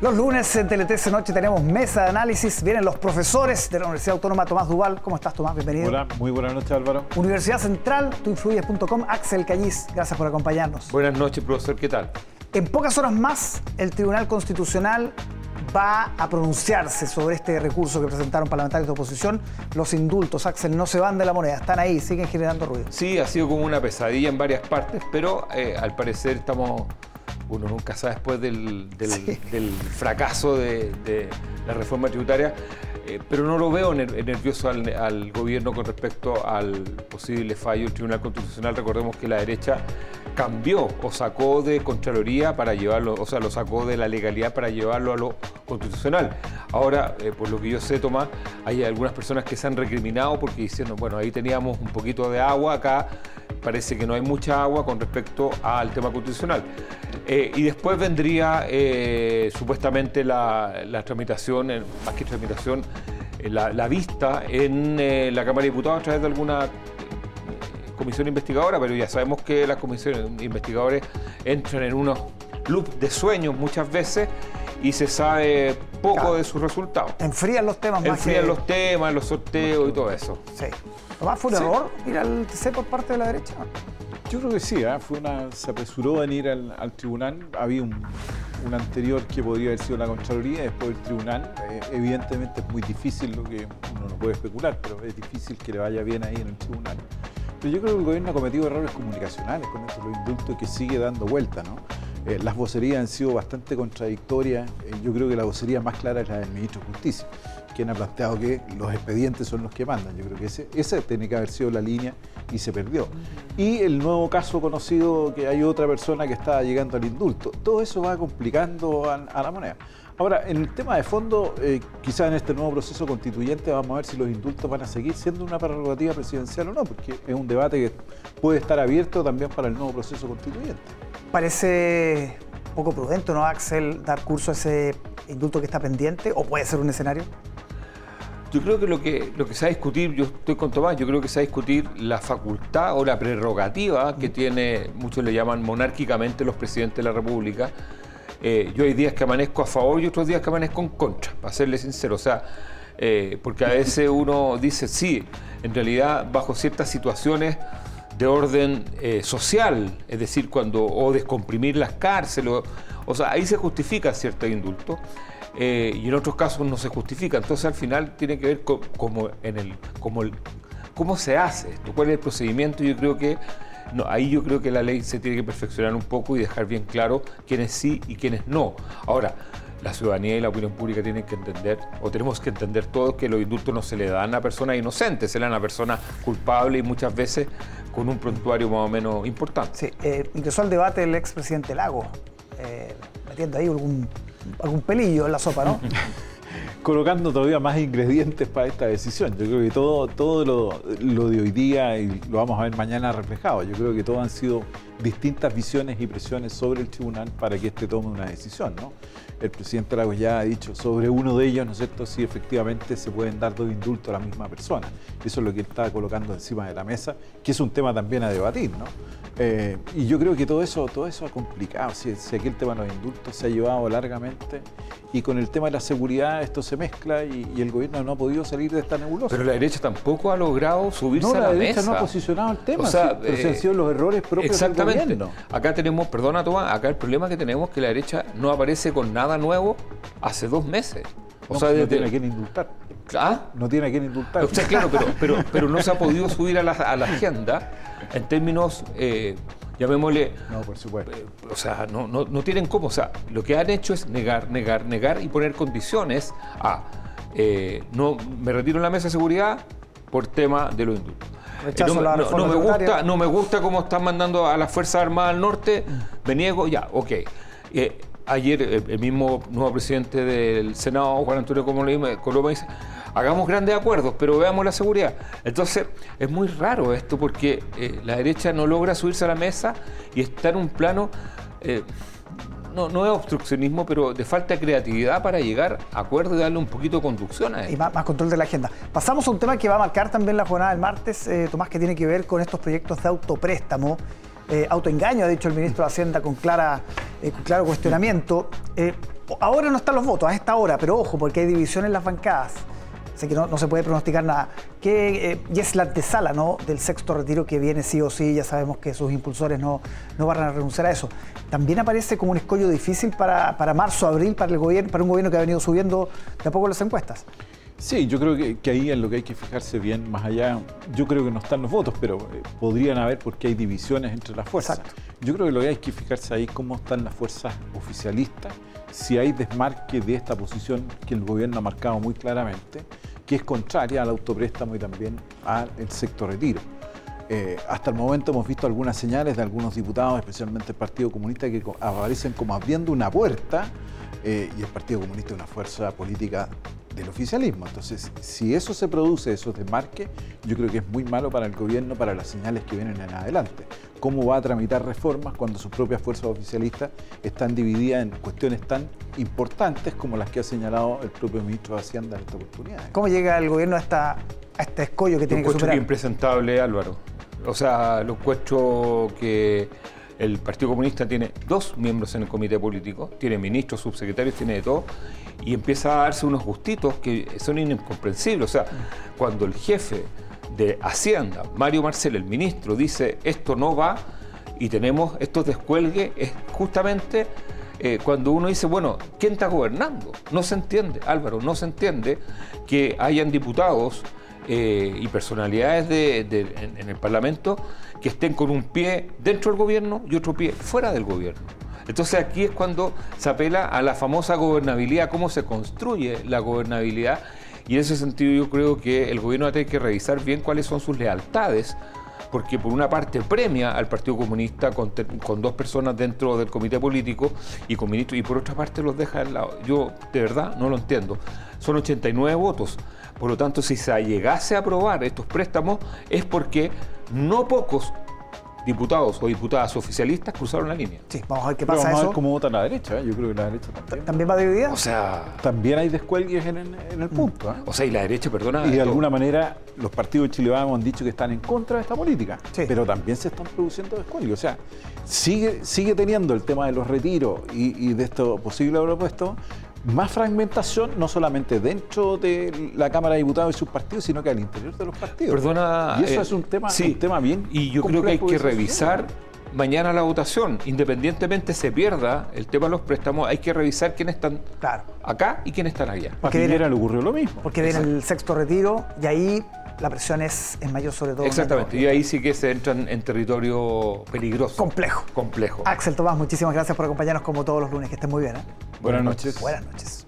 Los lunes en TLTC Noche tenemos mesa de análisis. Vienen los profesores de la Universidad Autónoma Tomás Duval. ¿Cómo estás, Tomás? Bienvenido. Hola, muy buenas noches, Álvaro. Universidad Central, tuinfluyes.com. Axel Cañiz, gracias por acompañarnos. Buenas noches, profesor. ¿Qué tal? En pocas horas más, el Tribunal Constitucional va a pronunciarse sobre este recurso que presentaron parlamentarios de oposición. Los indultos, Axel, no se van de la moneda, están ahí, siguen generando ruido. Sí, ha sido como una pesadilla en varias partes, pero eh, al parecer estamos uno nunca sabe después del, fracaso de, la reforma tributaria, eh, pero no lo veo nervioso al, gobierno con respecto al posible fallo del Tribunal Constitucional. Recordemos que la derecha cambió o sacó de Contraloría para llevarlo, o sea, lo sacó de la legalidad para llevarlo a lo constitucional. Ahora, eh, por lo que yo sé, Tomás, hay algunas personas que se han recriminado porque diciendo, bueno, ahí teníamos un poquito de agua, acá parece que no hay mucha agua con respecto al tema constitucional. Eh, y después vendría eh, supuestamente la, tramitación, más que tramitación, eh, la, vista en la Cámara de Diputados a través de alguna comisión investigadora, pero ya sabemos que las comisiones investigadores entran en unos loops de sueños muchas veces y se sabe poco de sus resultados. Enfrían los temas más Enfrían los temas, los sorteos y todo eso. Sí. ¿Tomás fue un error ir al TC por parte de la derecha? Yo creo que sí, ¿eh? fue una, se apresuró en ir al, tribunal. Había un, anterior que podría haber sido la Contraloría, después el tribunal. Eh, evidentemente es muy difícil lo que uno no puede especular, pero es difícil que le vaya bien ahí en el tribunal. Pero yo creo que el gobierno ha cometido errores comunicacionales con esto, los indultos que sigue dando vuelta, ¿no? Eh, las vocerías han sido bastante contradictorias. Eh, yo creo que la vocería más clara es la del ministro de Justicia, quien ha planteado que los expedientes son los que mandan. Yo creo que esa tiene que haber sido la línea y se perdió. Y el nuevo caso conocido que hay otra persona que está llegando al indulto. Todo eso va complicando a, la moneda. Ahora, en el tema de fondo, eh, quizás en este nuevo proceso constituyente vamos a ver si los indultos van a seguir siendo una prerrogativa presidencial o no, porque es un debate que puede estar abierto también para el nuevo proceso constituyente. Parece poco prudente, ¿no, Axel, dar curso a ese indulto que está pendiente? ¿O puede ser un escenario? Yo creo que lo que, lo que se va a discutir, yo estoy con Tomás, yo creo que se va a discutir la facultad o la prerrogativa que tiene, muchos le llaman monárquicamente los presidentes de la República. Eh, yo hay días que amanezco a favor y otros días que amanezco en contra, para serle sincero. O sea, eh, porque a veces uno dice, sí, en realidad bajo ciertas situaciones de orden eh, social, es decir, cuando o descomprimir las cárceles, o, sea, ahí se justifica cierto indulto. Eh, y en otros casos no se justifica. Entonces al final tiene que ver con, como en el, como el, cómo se hace esto, cuál es el procedimiento. Yo creo que no, ahí yo creo que la ley se tiene que perfeccionar un poco y dejar bien claro quiénes sí y quiénes no. Ahora, la ciudadanía y la opinión pública tienen que entender, o tenemos que entender todos, que los indultos no se le dan a personas inocentes, se le dan a personas culpables y muchas veces con un prontuario más o menos importante. Sí, eh, ingresó al debate el expresidente Lago, eh, metiendo ahí algún, algún pelillo en la sopa, ¿no? colocando todavía más ingredientes para esta decisión. Yo creo que todo, todo lo, lo, de hoy día, y lo vamos a ver mañana reflejado, yo creo que todo han sido distintas visiones y presiones sobre el tribunal para que éste tome una decisión. ¿no? El presidente Lagos ya ha dicho sobre uno de ellos, ¿no es cierto?, si efectivamente se pueden dar dos indultos a la misma persona. Eso es lo que él está colocando encima de la mesa, que es un tema también a debatir. ¿no? Eh, y yo creo que todo eso, todo eso ha complicado. Si, si, aquí el tema de los indultos se ha llevado largamente y con el tema de la seguridad esto se mezcla y, el gobierno no ha podido salir de esta nebulosa. Pero la derecha tampoco ha logrado subirse a la, la derecha no ha posicionado el tema, pero se han sido los errores propios exactamente. del gobierno. Acá tenemos, perdona Tomás, acá el problema que tenemos es que la derecha no aparece con nada nuevo hace dos meses. O no, sea, no tiene a quién indultar. ¿Ah? No tiene a quién indultar. O sea, claro, pero, pero, pero no se ha podido subir a la, a la agenda en términos, eh, llamémosle... No, por supuesto. Eh, o sea, no, no, no, tienen cómo. O sea, lo que han hecho es negar, negar, negar y poner condiciones a... Eh, no, me retiro en la mesa de seguridad por tema de los indultos. No, no, me gusta, no me gusta cómo están mandando a las Fuerzas Armadas al norte, me niego, ya, ok. ayer el, mismo nuevo presidente del Senado, Juan Antonio Coloma, dice, hagamos grandes acuerdos, pero veamos la seguridad. Entonces, es muy raro esto porque eh, la derecha no logra subirse a la mesa y está en un plano, eh, no, no es obstruccionismo, pero de falta de creatividad para llegar a acuerdos y darle un poquito de conducción a esto. Y más, control de la agenda. Pasamos a un tema que va a marcar también la jornada del martes, eh, Tomás, que tiene que ver con estos proyectos de autopréstamo. autoengaño, ha dicho el ministro de Hacienda con, clara, con claro cuestionamiento. ahora no están los votos, a esta hora, pero ojo, porque hay división en las bancadas. Así que no, se puede pronosticar nada. Que, eh, y es la antesala ¿no? del sexto retiro que viene sí o sí, ya sabemos que sus impulsores no, no van a renunciar a eso. También aparece como un escollo difícil para, para marzo, abril, para, el gobierno, para un gobierno que ha venido subiendo de a poco las encuestas. Sí, yo creo que, ahí es lo que hay que fijarse bien, más allá, yo creo que no están los votos, pero eh, podrían haber porque hay divisiones entre las fuerzas. Yo creo que lo que hay que fijarse ahí cómo están las fuerzas oficialistas, si hay desmarque de esta posición que el gobierno ha marcado muy claramente, que es contraria al autopréstamo y también al sector retiro. Eh, hasta el momento hemos visto algunas señales de algunos diputados, especialmente el Partido Comunista, que aparecen como abriendo una puerta eh, y el Partido Comunista es una fuerza política del oficialismo. Entonces, si eso se produce, esos desmarques, yo creo que es muy malo para el gobierno, para las señales que vienen en adelante. ¿Cómo va a tramitar reformas cuando sus propias fuerzas oficialistas están divididas en cuestiones tan importantes como las que ha señalado el propio ministro de Hacienda en esta oportunidad? ¿Cómo llega el gobierno a, esta, a este escollo que tiene que superar? que impresentable, Álvaro. O sea, lo encuentro que el Partido Comunista tiene dos miembros en el comité político, tiene ministros, subsecretarios, tiene de todo, y empieza a darse unos gustitos que son incomprensibles. O sea, cuando el jefe de Hacienda, Mario Marcel, el ministro, dice esto no va y tenemos estos descuelgues, es justamente eh, cuando uno dice, bueno, ¿quién está gobernando? No se entiende, Álvaro, no se entiende que hayan diputados eh, y personalidades en, el Parlamento que estén con un pie dentro del gobierno y otro pie fuera del gobierno. Entonces aquí es cuando se apela a la famosa gobernabilidad, cómo se construye la gobernabilidad. Y en ese sentido yo creo que el gobierno va a tener que revisar bien cuáles son sus lealtades porque por una parte premia al Partido Comunista con, dos personas dentro del comité político y con ministros, y por otra parte los deja al lado. Yo de verdad no lo entiendo. Son 89 votos. Por lo tanto, si se llegase a aprobar estos préstamos es porque no pocos diputados o diputadas oficialistas cruzaron la línea. Sí, vamos a ver qué pasa vamos a ver cómo vota la derecha. ¿eh? Yo creo que la derecha también. ¿También va dividida? O sea, también hay descuelgues en el, punto. ¿eh? O sea, y la derecha, perdona. Y de alguna manera los partidos de Chile han dicho que están en contra de esta política, pero también se están produciendo descuelgues. O sea, sigue, sigue teniendo el tema de los retiros y, y de esto posible propuesto más fragmentación, no solamente dentro de la Cámara de Diputados y sus partidos, sino que al interior de los partidos. Perdona. Y eso eh, es un tema, un tema bien. Y yo creo que hay que revisar mañana la votación, independientemente se pierda el tema de los préstamos, hay que revisar quiénes están acá y quiénes están allá. Porque a le ocurrió lo mismo. Porque viene el sexto retiro y ahí la presión es, mayor sobre todo. Exactamente, y ahí sí que se entran en territorio peligroso. Complejo. Complejo. Axel Tomás, muchísimas gracias por acompañarnos como todos los lunes, que estén muy bien. ¿eh? Buenas noches. Buenas noches.